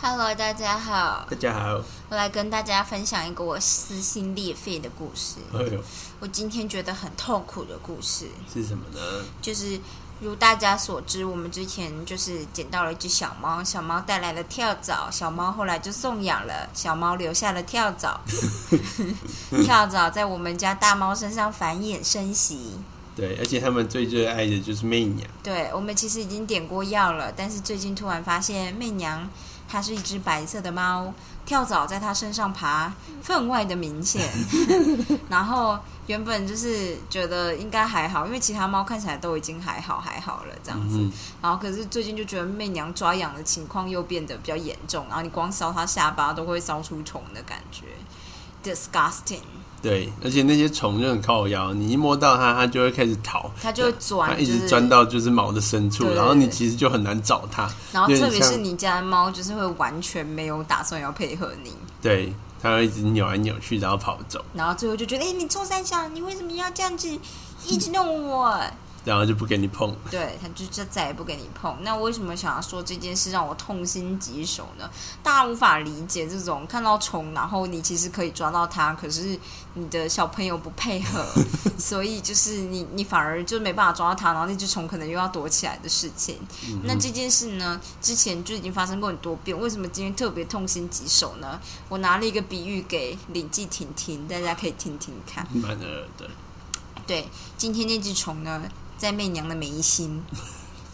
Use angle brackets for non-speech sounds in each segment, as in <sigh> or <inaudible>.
Hello，大家好，大家好。我来跟大家分享一个我撕心裂肺的故事。哎呦，我今天觉得很痛苦的故事，是什么呢？就是如大家所知，我们之前就是捡到了一只小猫，小猫带来了跳蚤，小猫后来就送养了，小猫留下了跳蚤，<laughs> 跳蚤在我们家大猫身上繁衍生息。对，而且他们最热爱的就是媚娘。对，我们其实已经点过药了，但是最近突然发现媚娘它是一只白色的猫，跳蚤在它身上爬，分外的明显。<laughs> 然后原本就是觉得应该还好，因为其他猫看起来都已经还好还好了这样子。嗯然后可是最近就觉得媚娘抓痒的情况又变得比较严重，然后你光搔它下巴都会搔出虫的感觉，disgusting。对，而且那些虫就很靠腰，你一摸到它，它就会开始逃，它就会钻，它一直就是钻到就是毛的深处，然后你其实就很难找它。然后特别是你家的猫，就是会完全没有打算要配合你。对，它会一直扭来扭去，然后跑走，然后最后就觉得，哎、你臭三小，你为什么要这样子一直弄我？然后就不给你碰。对，他就就再也不给你碰。那为什么想要说这件事让我痛心疾首呢？大家无法理解这种看到虫，然后你其实可以抓到它，可是你的小朋友不配合，<laughs> 所以就是你你反而就没办法抓到它，然后那只虫可能又要躲起来的事情。那这件事呢，之前就已经发生过很多遍，为什么今天特别痛心疾首呢？我拿了一个比喻给李记婷听，大家可以听听看。对，今天那只虫呢，在媚娘的眉心。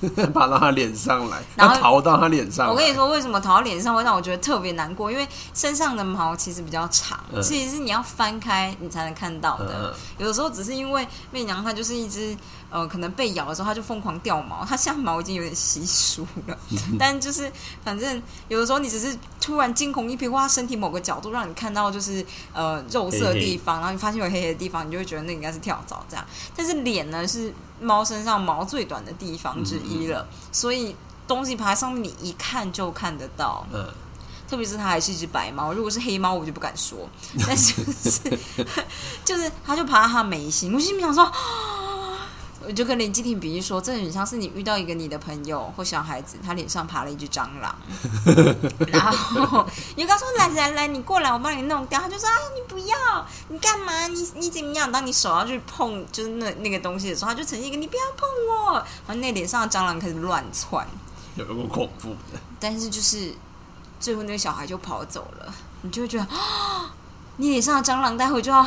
<laughs> 爬到她脸上来，<laughs> 然后逃到她脸上来。我跟你说，为什么逃到脸上会让我觉得特别难过？因为身上的毛其实比较长，嗯其实是你要翻开你才能看到的。嗯有的时候只是因为媚娘她就是一只呃，可能被咬的时候它就疯狂掉毛，它现在毛已经有点稀疏了。<laughs> 但就是反正有的时候你只是突然惊恐一瞥，或它身体某个角度让你看到就是呃肉色的地方，然后你发现有黑黑的地方，你就会觉得那应该是跳蚤这样。但是脸呢是猫身上毛最短的地方之一了，所以东西爬在上面，你一看就看得到。嗯，特别是它还是一只白猫，如果是黑猫，我就不敢说。但是就是 <laughs> 就是，<laughs> 它就爬到它眉心，我心里想说。<gasps> 我就跟林继廷比喻说，这很像是你遇到一个你的朋友或小孩子，他脸上爬了一只蟑螂，<laughs> 然后你就跟他说：“来来来，你过来，我帮你弄掉。”他就说：“啊，你不要，你干嘛？你你怎么样？”当你手要去碰就是那那个东西的时候，他就呈现一个“你不要碰我”，然后那脸上的蟑螂开始乱窜。有个恐怖的，但是就是最后那个小孩就跑走了，你就会觉得啊，你脸上的蟑螂待会就要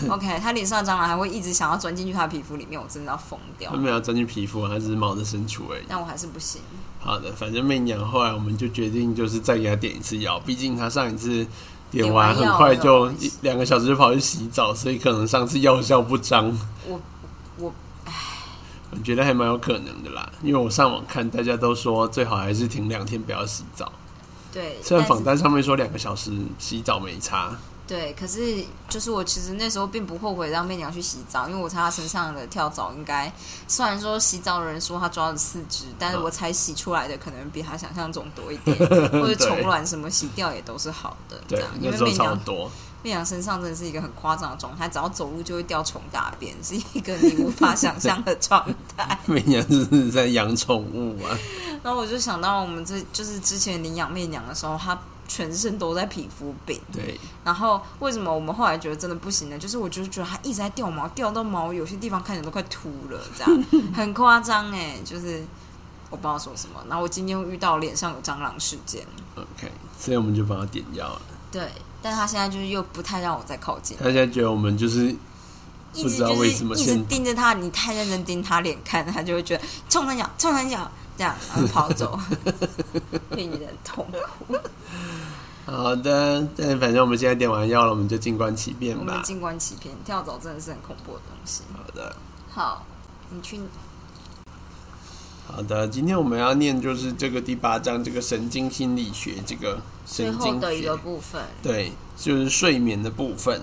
<laughs> OK，他脸上的蟑螂还会一直想要钻进去他的皮肤里面，我真的要疯掉他。没有钻进皮肤，他只是毛的深处而已。但我还是不行，好的，反正媚娘后来我们就决定就是再给他点一次药，毕竟他上一次点完很快就一两个小时就跑去洗澡，所以可能上次药效不彰。我我我觉得还蛮有可能的啦，因为我上网看，大家都说最好还是停两天不要洗澡。对，虽然访单上面说两个小时洗澡没差，对，可是就是我其实那时候并不后悔让媚娘去洗澡，因为我猜她身上的跳蚤应该虽然说洗澡的人说她抓了四只，但是我猜洗出来的可能比她想象中多一点，<laughs> 或者虫卵什么洗掉也都是好的。这对样，，因为媚娘超多。媚娘身上真的是一个很夸张的状态，只要走路就会掉虫大便，是一个你无法想象的状态。<laughs> 媚娘是在养宠物啊，<laughs> 然后我就想到我们这就是之前领养媚娘的时候，她全身都在皮肤病。对，然后为什么我们后来觉得真的不行呢？就是我就是觉得它一直在掉毛，掉到毛有些地方看起来都快秃了，这样很夸张哎，就是我不知道说什么。然后我今天又遇到脸上有蟑螂事件，OK，所以我们就帮他点药了。对，但他现在就是又不太让我再靠近，他现在觉得我们就是一直就是一直盯着他，你太认真盯他脸看，他就会觉得冲他脚，冲他脚这样，然后跑走，<laughs> 令人痛苦。好的，但反正我们现在点完药了，我们就静观其变吧。我们静观其变，跳蚤真的是很恐怖的东西。好的，好，你去好的，今天我们要念就是这个第八章，这个神经心理学这个最神经后的一个，部分。对，就是睡眠的部分。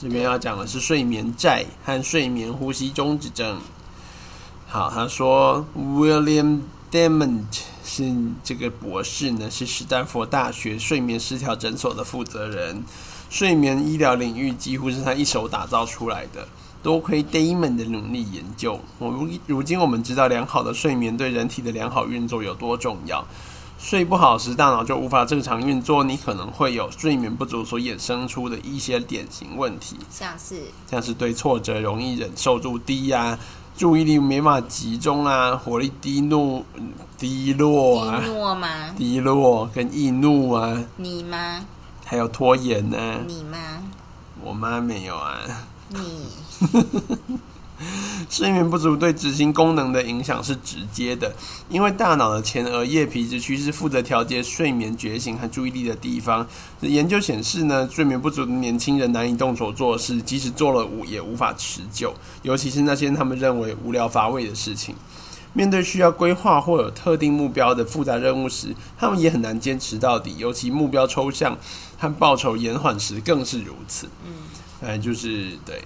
这边要讲的是睡眠债和睡眠呼吸中止症。好，他说 William Demond 是这个博士呢，是史丹佛大学睡眠失调诊所的负责人，睡眠医疗领域几乎是他一手打造出来的。多亏 Damon 的努力研究，我如如今我们知道良好的睡眠对人体的良好运作有多重要。睡不好时，大脑就无法正常运作，你可能会有睡眠不足所衍生出的一些典型问题，像是像是对挫折容易忍受度低呀、注意力没办法集中啊、火力低怒、低落低啊、诺吗？低落跟易怒啊，你吗？还有拖延呢、你吗？我妈没有啊。你 <laughs> <laughs> 睡眠不足对执行功能的影响是直接的，因为大脑的前额叶皮质区是负责调节睡眠觉醒和注意力的地方。研究显示呢，睡眠不足的年轻人难以动手做事，即使做了无也无法持久，尤其是那些他们认为无聊乏味的事情。面对需要规划或有特定目标的复杂任务时，他们也很难坚持到底，尤其目标抽象和报酬延缓时更是如此。嗯，哎，就是对。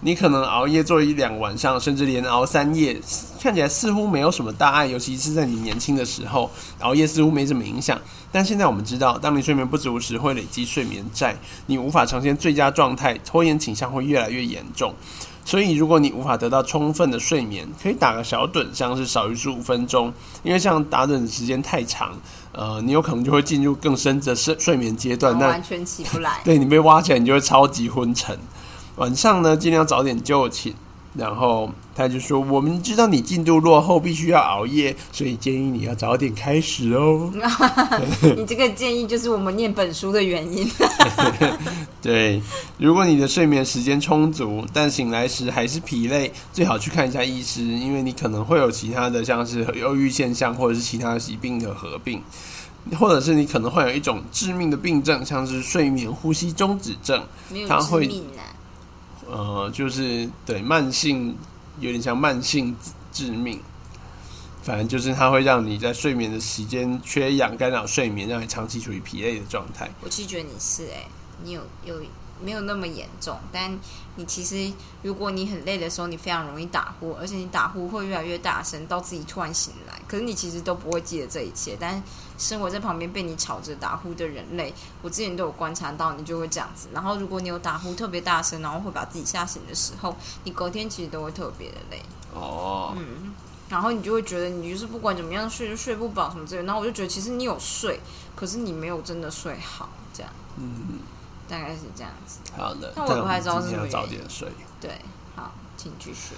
你可能熬夜做一两个晚上，甚至连熬三夜，看起来似乎没有什么大碍，尤其是在你年轻的时候，熬夜似乎没什么影响。但现在我们知道，当你睡眠不足时，会累积睡眠债，你无法呈现最佳状态，拖延倾向会越来越严重。所以，如果你无法得到充分的睡眠，可以打个小盹，像是少于十五分钟，因为像打盹的时间太长，呃，你有可能就会进入更深的睡睡眠阶段，那完全起不来。对你被挖起来，你就会超级昏沉。晚上呢，尽量早点就寝。然后他就说：“我们知道你进度落后，必须要熬夜，所以建议你要早点开始哦。<laughs> 你这个建议就是我们念本书的原因。<laughs> 对，如果你的睡眠时间充足，但醒来时还是疲累，最好去看一下医师，因为你可能会有其他的，像是忧郁现象或者是其他疾病的合并，或者是你可能会有一种致命的病症，像是睡眠呼吸中止症。没有致命啊，呃，就是对慢性，有点像慢性致命。反正就是它会让你在睡眠的时间缺氧，干扰睡眠，让你长期处于疲累的状态。我其实觉得你是哎、你有有没有那么严重？但你其实如果你很累的时候，你非常容易打呼，而且你打呼会越来越大声，到自己突然醒来。可是你其实都不会记得这一切，但生活在旁边被你吵着打呼的人类，我之前都有观察到，你就会这样子。然后如果你有打呼特别大声，然后会把自己吓醒的时候，你隔天其实都会特别的累。哦，嗯，然后你就会觉得你就是不管怎么样睡就睡不饱什么之类的，然后我就觉得其实你有睡，可是你没有真的睡好，这样嗯，大概是这样子。好的。但我也不太知道是什么原因早点睡。对，好，请继续。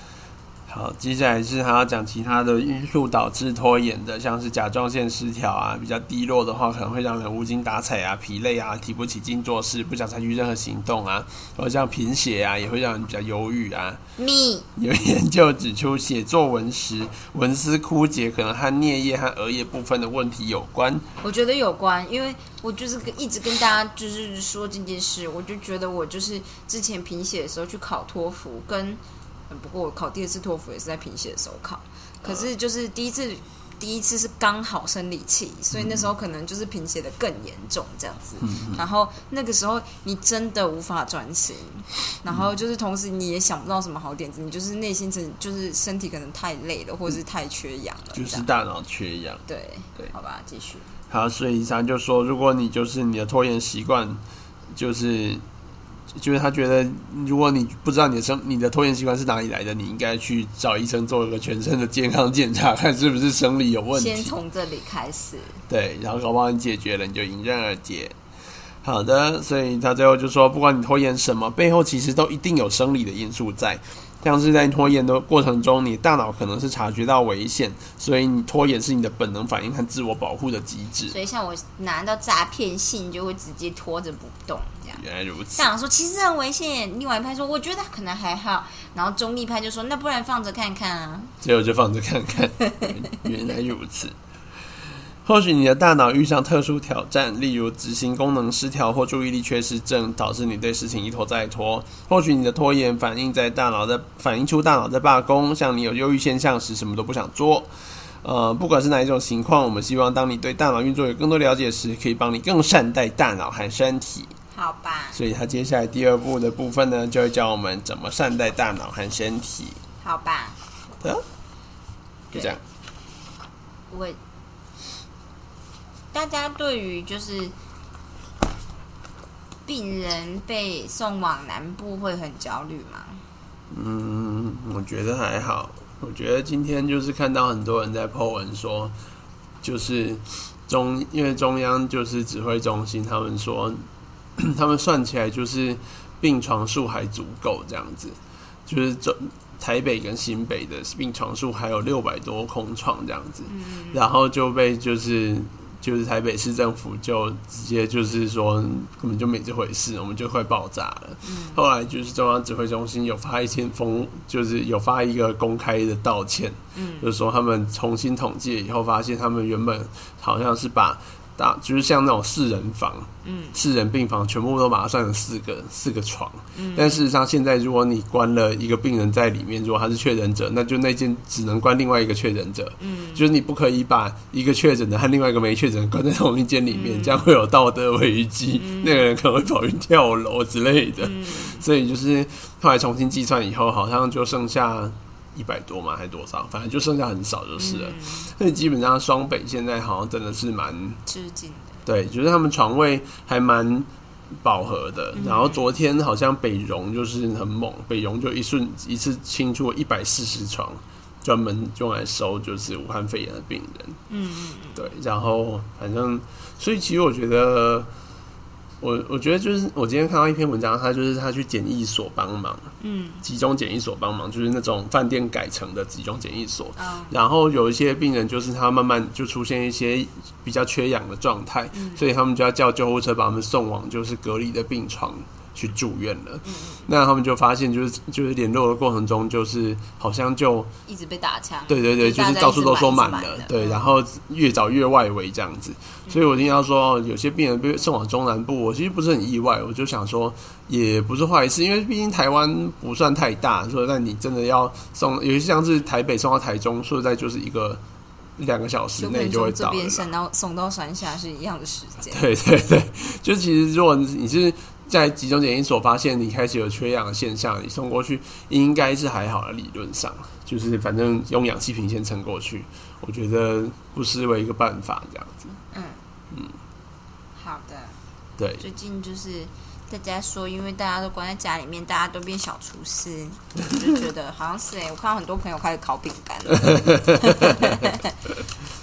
好，接下来是还要讲其他的因素导致拖延的，像是甲状腺失调啊，比较低落的话，可能会让人无精打采啊、疲累啊、提不起劲做事、不想采取任何行动啊，或者像贫血啊，也会让人比较忧郁啊。me <laughs> 有研究指出，写作文时文思枯竭，可能和颞叶和额叶部分的问题有关。我觉得有关，因为我就是一直跟大家就是说这件事，我就觉得我就是之前贫血的时候去考托福，跟嗯不过我考第二次托福也是在贫血的时候考，可是就是第一次。第一次是刚好生理期，所以那时候可能就是贫血的更严重这样子。然后那个时候你真的无法专心，然后就是同时你也想不到什么好点子，你就是内心层就是身体可能太累了，或者是太缺氧了，就是大脑缺氧。对对好吧，继续。好，所以他就说，如果你就是你的拖延习惯，就是就是他觉得，如果你不知道你的生你的拖延习惯是哪里来的，你应该去找医生做一个全身的健康检查，看是不是生理有问题先。从这里开始。对，然后搞不好你解决了，你就迎刃而解。好的，所以他最后就说，不管你拖延什么，背后其实都一定有生理的因素在。像是在拖延的过程中，你大脑可能是察觉到危险，所以你拖延是你的本能反应和自我保护的机制。所以像我拿到诈骗信，就会直接拖着不动，这样。原来如此这。样说其实很危险，另外一派说我觉得可能还好，然后中立派就说那不然放着看看啊。最后就放着看看，<laughs> 原来如此。或许你的大脑遇上特殊挑战，例如执行功能失调或注意力缺失症，导致你对事情一拖再拖。或许你的拖延反映在大脑在反映出大脑在罢工，像你有忧郁现象时，什么都不想做。呃，不管是哪一种情况，我们希望当你对大脑运作有更多了解时，可以帮你更善待大脑和身体。好吧，所以他接下来第二步的部分呢，就会教我们怎么善待大脑和身体。好吧，好的，就这样。我大家对于就是病人被送往南部会很焦虑吗？嗯，我觉得还好。我觉得今天就是看到很多人在 po 文说，就是中，因为中央就是指挥中心，他们说 <clears throat> 他们算起来就是病床数还足够这样子，就是中台北跟新北的病床数还有六百多空床这样子，然后就被就是。就是台北市政府就直接就是说根本就没这回事，我们就快爆炸了。后来就是中央指挥中心有发一篇封，就是有发一个公开的道歉，就是说他们重新统计以后发现，他们原本好像是把。大就是像那种四人房，嗯，四人病房全部都把它算成四个四个床，嗯，但事实上现在如果你关了一个病人在里面，如果他是确诊者，那就那间只能关另外一个确诊者，嗯，就是你不可以把一个确诊的和另外一个没确诊关在同一间里面，这样会有道德危机，<laughs> 那个人可能会跑去跳楼之类的，所以就是后来重新计算以后，好像就剩下。一百多嘛，还是多少？反正就剩下很少就是了。所以基本上双北现在好像真的是蛮吃紧的。对，就是他们床位还蛮饱和的。然后昨天好像北荣就是很猛，北荣就一瞬一次清出一百四十床，专门用来收就是武汉肺炎的病人。嗯。对，然后反正，所以其实我觉得。我我觉得就是我今天看到一篇文章，他就是他去检疫所帮忙，嗯，集中检疫所帮忙，就是那种饭店改成的集中检疫所，然后有一些病人就是他慢慢就出现一些比较缺氧的状态，所以他们就要叫救护车把他们送往就是隔离的病床。去住院了，那他们就发现，就是就是联络的过程中，就是好像就一直被打枪，对对对，就是到处都说满了，对，然后越找越外围这样子，所以我听到说有些病人被送往中南部，我其实不是很意外，我就想说也不是坏事，因为毕竟台湾不算太大，说那你真的要送，有些像是台北送到台中，说实在就是一个两个小时内就会到，这边送到送到山下是一样的时间，对对对，<laughs> 就其实如果你是。在集中检疫所发现你开始有缺氧的现象，你送过去应该是还好的。理论上，就是反正用氧气瓶先撑过去，我觉得不失为一个办法。这样子，嗯嗯，好的，对，最近就是大家说，因为大家都关在家里面，大家都变小厨师，就觉得好像是哎，我看到很多朋友开始烤饼干。<laughs>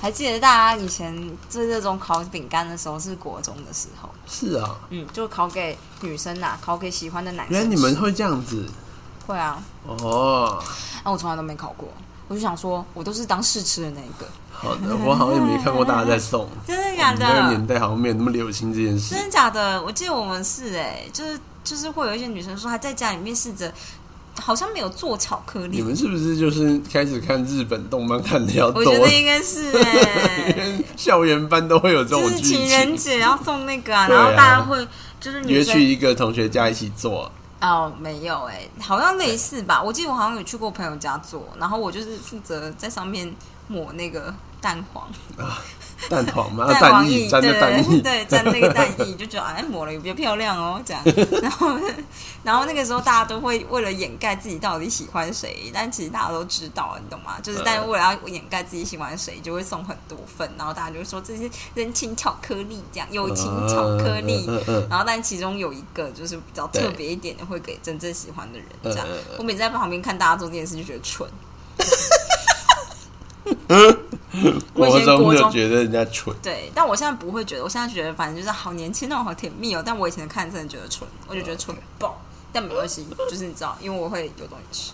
还记得大家以前做这种烤饼干的时候，是国中的时候。是啊，嗯，就烤给女生呐，烤给喜欢的男生。原来你们会这样子？会啊。哦。那我从来都没烤过，我就想说，我都是当试吃的那一个。好的，我好像也没看过大家在送。<laughs> 真的假的？那个年代好像没有那么流行这件事。真的假的？我记得我们是哎，就是就是会有一些女生说，她在家里面试着。好像没有做巧克力。你们是不是就是开始看日本动漫看的要多？我觉得应该是哎，<laughs> 校园班都会有这种情人节要送那个啊，然后大家会就是约去一个同学家一起做。哦，没有哎，好像类似吧。我记得我好像有去过朋友家做，然后我就是负责在上面抹那个蛋黄。<laughs> 蛋黄嘛，蛋液沾的蛋液，对，沾那个蛋液，就觉得哎，抹了也比较漂亮哦，这样。<laughs> 然后，然后那个时候大家都会为了掩盖自己到底喜欢谁，但其实大家都知道，你懂吗？就是，但是为了要掩盖自己喜欢谁，就会送很多份，然后大家就会说这是人情巧克力，这样友情巧克力。然后，但其中有一个就是比较特别一点的，会给真正喜欢的人。这样，我每次在旁边看大家做这件事，就觉得蠢。<laughs> <laughs> 国中就觉得人家蠢，对，但我现在不会觉得，我现在觉得反正就是好年轻，那种好甜蜜哦。但我以前看真的觉得蠢，我就觉得蠢爆。但没关系，就是你知道，因为我会有东西吃。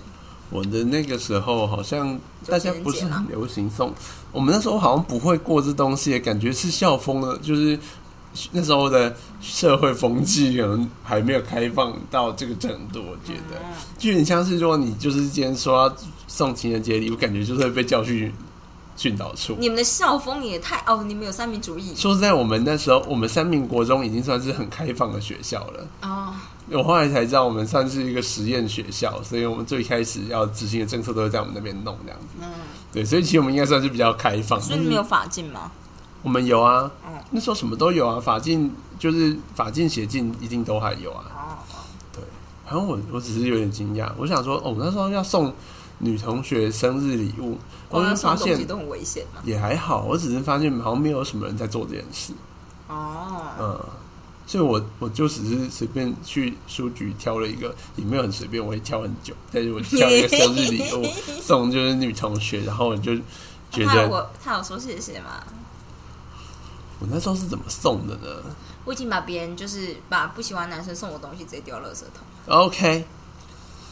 我的那个时候好像大家不是很流行送，我们那时候好像不会过这东西，感觉是校风的，就是那时候的社会风气可能还没有开放到这个程度。我觉得，就有点像是说你就是今天说要送情人节礼物，感觉就是会被教训。训导处，你们的校风也太哦！你们有三民主义。说实在，我们那时候，我们三民国中已经算是很开放的学校了。哦，我后来才知道，我们算是一个实验学校，所以我们最开始要执行的政策都是在我们那边弄这样子。嗯，对，所以其实我们应该算是比较开放。所以你们有法禁吗？我们有啊，那时候什么都有啊，法禁就是法禁、写禁一定都还有啊。哦，对，好像我我只是有点惊讶，我想说，哦，那时候要送。女同学生日礼物，我就发现都很危险嘛。也还好，我只是发现好像没有什么人在做这件事。哦，嗯，所以我我就只是随便去书局挑了一个，也没有很随便，我会挑很久。但是我挑一个生日礼物送就是女同学，然后我就觉得我他有说谢谢吗？我那时候是怎么送的呢我已经把别人就是把不喜欢男生送我东西直接丢到垃圾桶。？OK，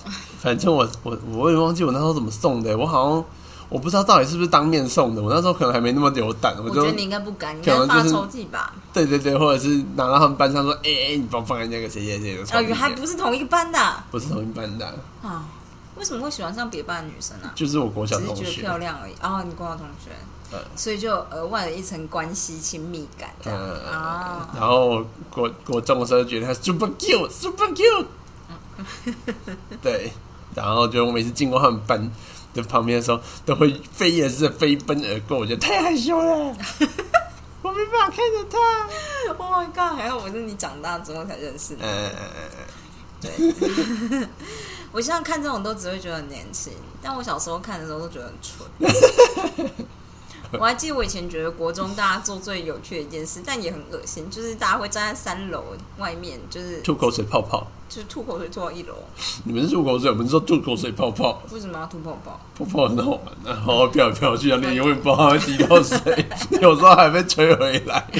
<laughs> 反正我我我也忘记我那时候怎么送的，我好像我不知道到底是不是当面送的，我那时候可能还没那么有胆，我就我觉得你应该不敢，你应该放可能就是抽屉吧？对对对，或者是拿到他们班上说，哎、哎、你帮我放在那个谁谁谁的抽哦，屉原还不是同一个班的啊不是同一班的啊，啊？为什么会喜欢上别班的女生啊？就是我国小同只是觉得学，漂亮而已。哦，你国小同学，嗯所以就额外的一层关系亲密感这样嗯，啊。然后我国国中的时候觉得他 super cute super cute，<laughs> 对，然后就我每次经过他们班的旁边的时候，都会飞也似的飞奔而过，我觉得太害羞了，<laughs> 我没办法看着他，Oh my god！还好我是你长大之后才认识的。嗯嗯嗯对，<laughs> 我现在看这种都只会觉得很年轻，但我小时候看的时候都觉得很蠢。<laughs> 我还记得我以前觉得国中大家做最有趣的一件事，但也很恶心，就是大家会站在三楼外面，就是吐口水泡泡，就是吐口水吐到一楼。你们是吐口水，我们是说吐口水泡泡。为什么要吐泡泡？泡泡很好玩的、然后飘来飘去，然后你永远不知道滴到水，<laughs> 有时候还被吹回来。<laughs>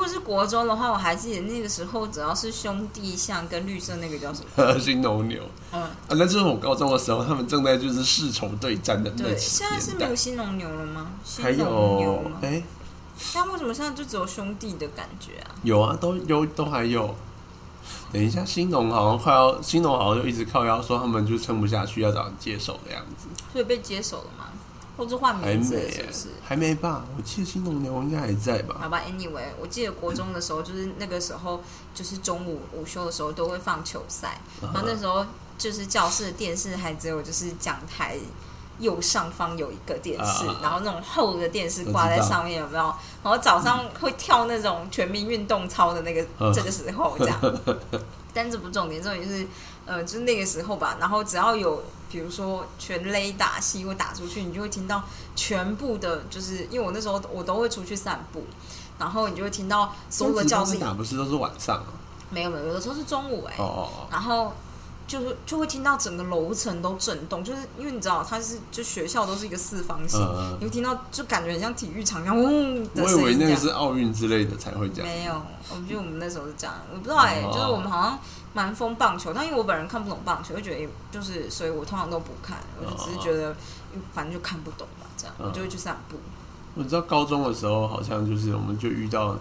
果是国中的话，我还记得那个时候，只要是兄弟象跟绿色那个叫什么？新农牛嗯，啊，那就是我高中的时候，他们正在就是世仇对战的那对，年现在是没有。新农牛了吗？还？有哎、但为什么现在就只有兄弟的感觉啊？有啊，都有都还有。等一下，新农好像快要，新农好像就一直靠腰说他们就撑不下去，要找人接手的样子。所以被接手了吗？或是换名字是不是？还没吧？我记得新农牛应该还在吧？好吧，anyway，我记得国中的时候，就是那个时候，就是中午午休的时候都会放球赛，然后那时候就是教室的电视还只有就是讲台右上方有一个电视，啊然后那种厚的电视挂在上面，有没有？然后早上会跳那种全民运动操的那个、嗯这个时候这样。但这不重点，重点就是呃，就是那个时候吧。然后只要有比如说全雷打戏或打出去，你就会听到全部的，就是因为我那时候我都会出去散步，然后你就会听到所有的教室打不是都是晚上啊？没有没有，有的时候是中午哎、哦哦哦，然后就是就会听到整个楼层都震动，就是因为你知道它是就学校都是一个四方形，嗯嗯你会听到就感觉很像体育场一样嗡的我以。为那个是奥运之类的才会这样。没有，我觉得我们那时候是这样，我不知道哎、哦就是我们好像蛮疯棒球，但因为我本人看不懂棒球，就觉得就是，所以我通常都不看，我就只是觉得反正就看不懂嘛，这样嗯我就会去散步。我知道高中的时候，好像就是我们就遇到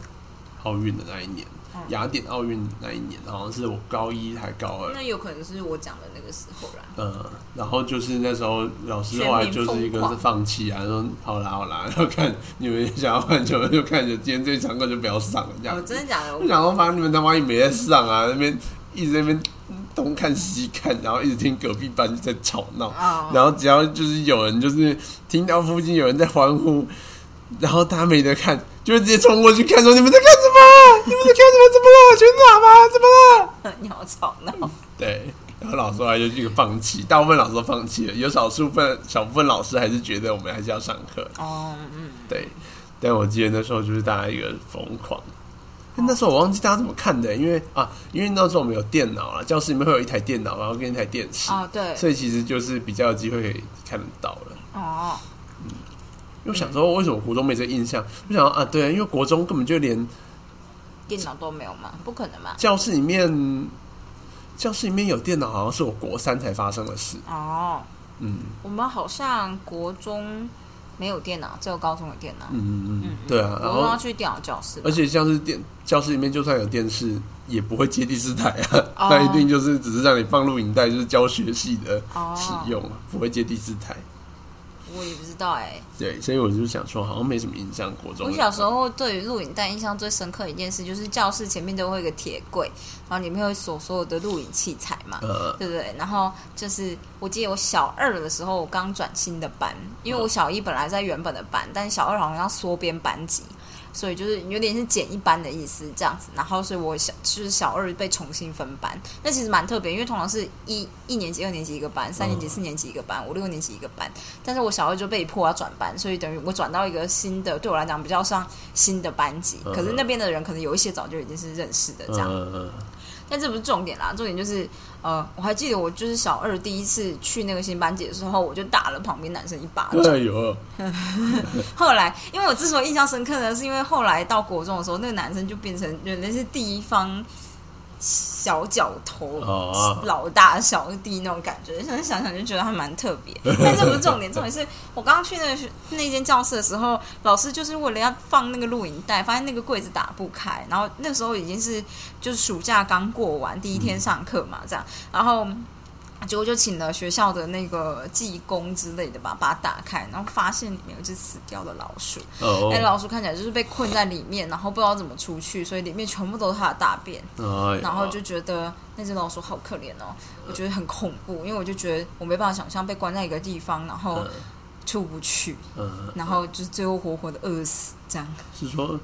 奥运的那一年，嗯雅典奥运那一年，好像是我高一还高二。那有可能是我讲的那个时候啦。嗯，然后就是那时候老师后来就是一个是放弃啊，说好啦好啦，然后看你们想要看球就看着，今天这一场课就不要上了这样哦，真的假的？我我想说，反正你们他妈也没在上啊，那边一直在那边东看西看，然后一直听隔壁班在吵闹，哦，然后只要就是有人就是听到附近有人在欢呼，然后他没得看，就会直接冲过去看，说你们在干什么？你们在干什么？<laughs> 怎么了？全打吗？怎么了？你好吵闹。对，然后老师后来就这个放弃，大部分老师都放弃了，有少数分小部分老师还是觉得我们还是要上课。哦，嗯，对，但我记得那时候就是大家一个疯狂。但那时候我忘记大家怎么看的，因为啊，因为那时候我们有电脑啊，教室里面会有一台电脑，然后跟一台电视，啊，对，所以其实就是比较有机会可以看得到了。哦，因为我想说，为什么国中没这个印象？我想说啊，对，因为国中根本就连电脑都没有嘛？不可能嘛？教室里面，教室里面有电脑，好像是我国三才发生的事。哦，嗯我们好像国中没有电脑，只有高中有电脑。嗯嗯嗯嗯，对啊。然国中要，去电脑教室，而且像是电教室里面，就算有电视，也不会接第四台啊，哦它一定就是只是让你放录影带，就是教学系的哦使用，不会接第四台。我也不知道哎、对，所以我就想说，好像没什么印象。国中我小时候对于录影带印象最深刻的一件事，就是教室前面都会有一个铁柜，然后里面会锁所有的录影器材嘛。呃，对不对？然后就是，我记得我小二的时候，我刚转新的班，因为我小一本来在原本的班，但小二好像要缩编班级，所以就是有点是减一班的意思这样子。然后，所以我小就是小二被重新分班，那其实蛮特别，因为通常是一一年级、二年级一个班，三年级、四年级一个班，五六年级一个班。但是我小二就被迫要转班，所以等于我转到一个新的，对我来讲比较上新的班级。嗯可是那边的人可能有一些早就已经是认识的这样。嗯嗯但这不是重点啦，重点就是呃，我还记得我就是小二第一次去那个新班级的时候，我就打了旁边男生一巴掌。哎呦，<laughs> 后来，因为我之所以印象深刻呢，是因为后来到国中的时候，那个男生就变成原来是地方小脚头、哦老大小弟那种感觉，现在想想就觉得还蛮特别。<laughs> 但这不是重点，重点是我刚刚去那那间教室的时候，老师就是为了要放那个录影带，发现那个柜子打不开，然后那时候已经是就是暑假刚过完，第一天上课嘛，这样，然后。结果就请了学校的那个技工之类的吧，把它打开，然后发现里面有一只死掉的老鼠。哦那、，老鼠看起来就是被困在里面，然后不知道怎么出去，所以里面全部都是它的大便。然后就觉得那只老鼠好可怜哦，我觉得很恐怖，因为我就觉得我没办法想象被关在一个地方，然后嗯出不去，嗯，然后就是最后活活的饿死这样。是说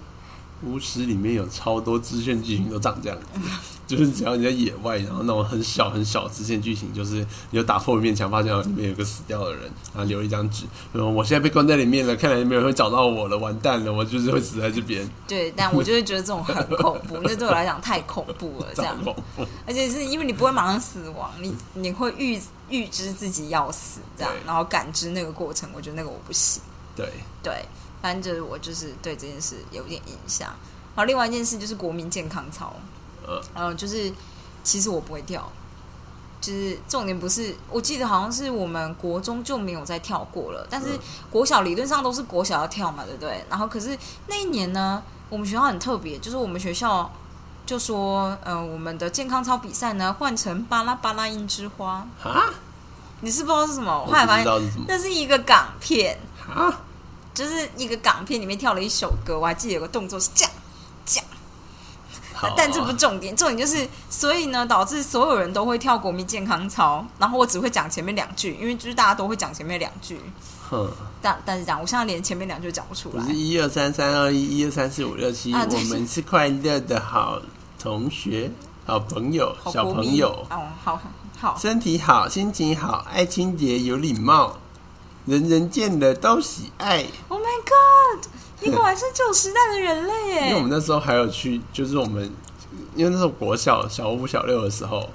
巫师里面有超多支线剧情都长这样子，<laughs> 就是只要你在野外，然后那种很小很小的支线剧情，就是你就打破一面墙，发现里面有个死掉的人，然后留一张纸，说我现在被关在里面了，看来没有人会找到我了，完蛋了，我就是会死在这边，对，但我就会觉得这种很恐怖，那对我来讲太恐怖了，<laughs> 这样。而且是因为你不会马上死亡，你你会预预知自己要死，这样，然后感知那个过程，我觉得那个我不行。对，对，反正就是我就是对这件事有点印象。然后另外一件事就是国民健康操，呃，呃，就是其实我不会跳，就是重点不是，我记得好像是我们国中就没有再跳过了，但是嗯国小理论上都是国小要跳嘛，对不对？然后可是那一年呢，我们学校很特别，就是我们学校就说，呃，我们的健康操比赛呢换成巴拉巴拉樱之花，哈，你是不知道是什么？我后来发现是，那是一个港片。哈，就是一个港片里面跳了一首歌，我还记得有个动作是这样，好啊但这不是重点，重点就是，所以呢，导致所有人都会跳国民健康操，然后我只会讲前面两句，因为就是大家都会讲前面两句，哼，但但是讲，我现在连前面两句讲不出来不是。一二三三二一，一二三四五六七，我们是快乐的好同学、好朋友、小朋友，哦，好好，身体好，心情好，爱清洁，有礼貌，人人见了都喜爱。Oh my God！你果然是旧时代的人类耶因为我们！那时候还有去，就是我们因为那时候国小小五、小六的时候，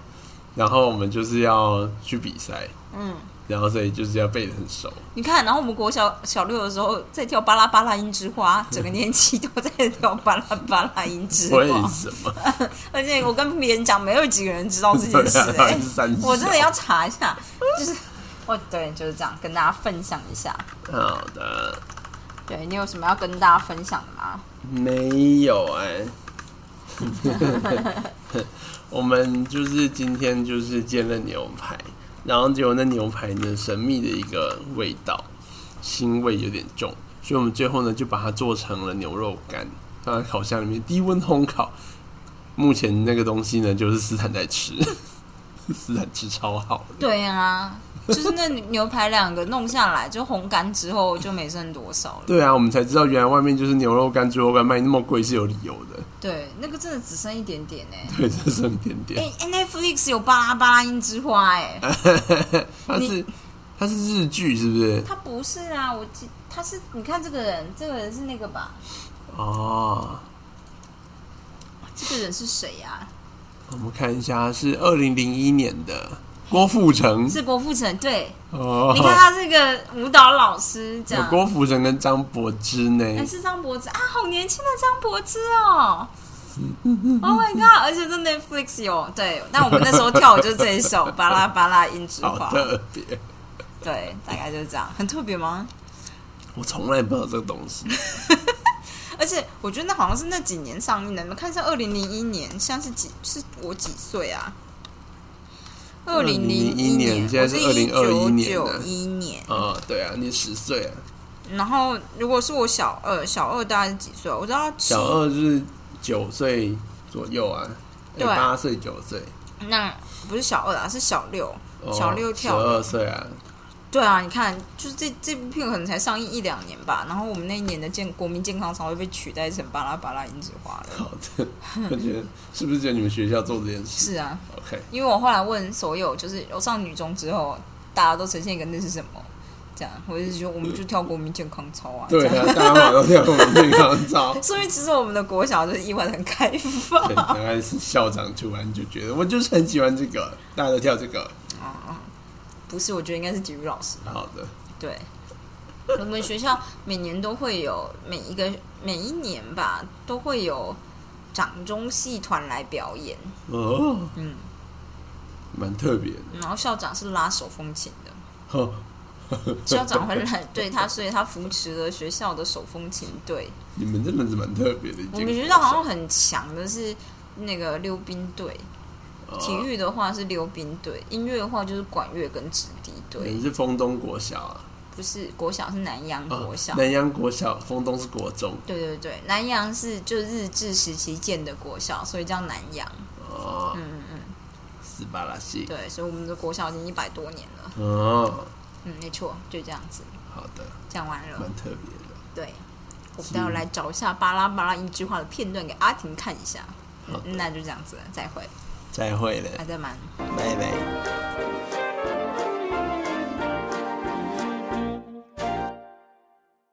然后我们就是要去比赛，嗯，然后所以就是要背的很熟。你看，然后我们国小小六的时候在跳巴拉巴拉樱之花，整个年级都在跳巴拉巴拉樱之花 <laughs> 为。什么？<laughs> 而且我跟别人讲，没有几个人知道这件事、哎我真的要查一下，就是，哦，对，就是这样，跟大家分享一下。好的，对你有什么要跟大家分享的吗？没有哎、<laughs> 我们就是今天就是煎了牛排，然后结果那牛排呢神秘的一个味道，腥味有点重，所以我们最后呢就把它做成了牛肉干，放在烤箱里面低温烘烤。目前那个东西呢就是斯坦在吃，<laughs> 斯坦吃超好的。对啊，就是那牛排两个弄下来，就烘干之后就没剩多少了。对啊，我们才知道原来外面就是牛肉干、猪肉干卖那么贵是有理由的。对，那个真的只剩一点点哎、对，只剩一点点。哎、哎 Netflix 有巴拉巴拉樱之花哎、<laughs> 它是它是日剧是不是？它不是啊，我记它是你看这个人，这个人是那个吧？哦，这个人是谁呀、我们看一下，是二零零一年的郭富城。是郭富城，对，哦，你看他这个舞蹈老师这郭富城跟张柏芝呢哎、。是张柏芝啊，好年轻的张柏芝哦！<laughs> Oh my god！而且这 Netflix 有对，那我们那时候跳舞就是这一首 <laughs>《巴拉巴拉音之好花》，特别，对，大概就是这样，很特别吗？我从来不知道这个东西。<laughs> 而且我觉得那好像是那几年上映的，你们看一下，二零零一年，像是几？是我几岁啊？二零零2001年现在是2021年九的一年。啊，对啊，你十岁啊，然后如果是我小二，小二大概是几岁？我知道小二是九岁左右啊，对啊八岁九岁，那不是小二啊，是小六。哦小六跳十二岁啊，对啊，你看，就是这这部片可能才上映一两年吧，然后我们那一年的健国民健康操会被取代成巴拉巴拉银子花了。好的，我觉得是不是只有你们学校做这件事 <laughs> 是啊，？OK，因为我后来问所有，就是我上女中之后，大家都呈现一个那是什么这样，我就觉得我们就跳国民健康操啊，对啊，大家都跳国民健康操。<laughs> 所以其实我们的国小就是意外的很开放。原来是校长突然就觉得我就是很喜欢这个，大家都跳这个。不是，我觉得应该是体育老师。好的，对，我们学校每年都会有每一个每一年吧，都会有掌中戏团来表演，哦，嗯，蛮特别的。然后校长是拉手风琴的，呵校长会来 <laughs> 对他，所以他扶持了学校的手风琴队。你们真的是蛮特别的。我们学校好像很强的是那个溜冰队，哦体育的话是溜冰队，音乐的话就是管乐跟直笛队你，是丰东国小啊？不是国小是南洋哦国小。南洋国小，丰东是国中。对对对，南洋是就日治时期建的国小，所以叫南洋。哦，嗯嗯嗯，斯巴拉西。对，所以我们的国小已经一百多年了。哦，嗯，没错，就这样子。好的，讲完了蛮，特别的。对，我们待会来找一下巴拉巴拉一句话的片段给阿婷看一下。好嗯那就这样子了，再会，再会了，还在忙，拜拜。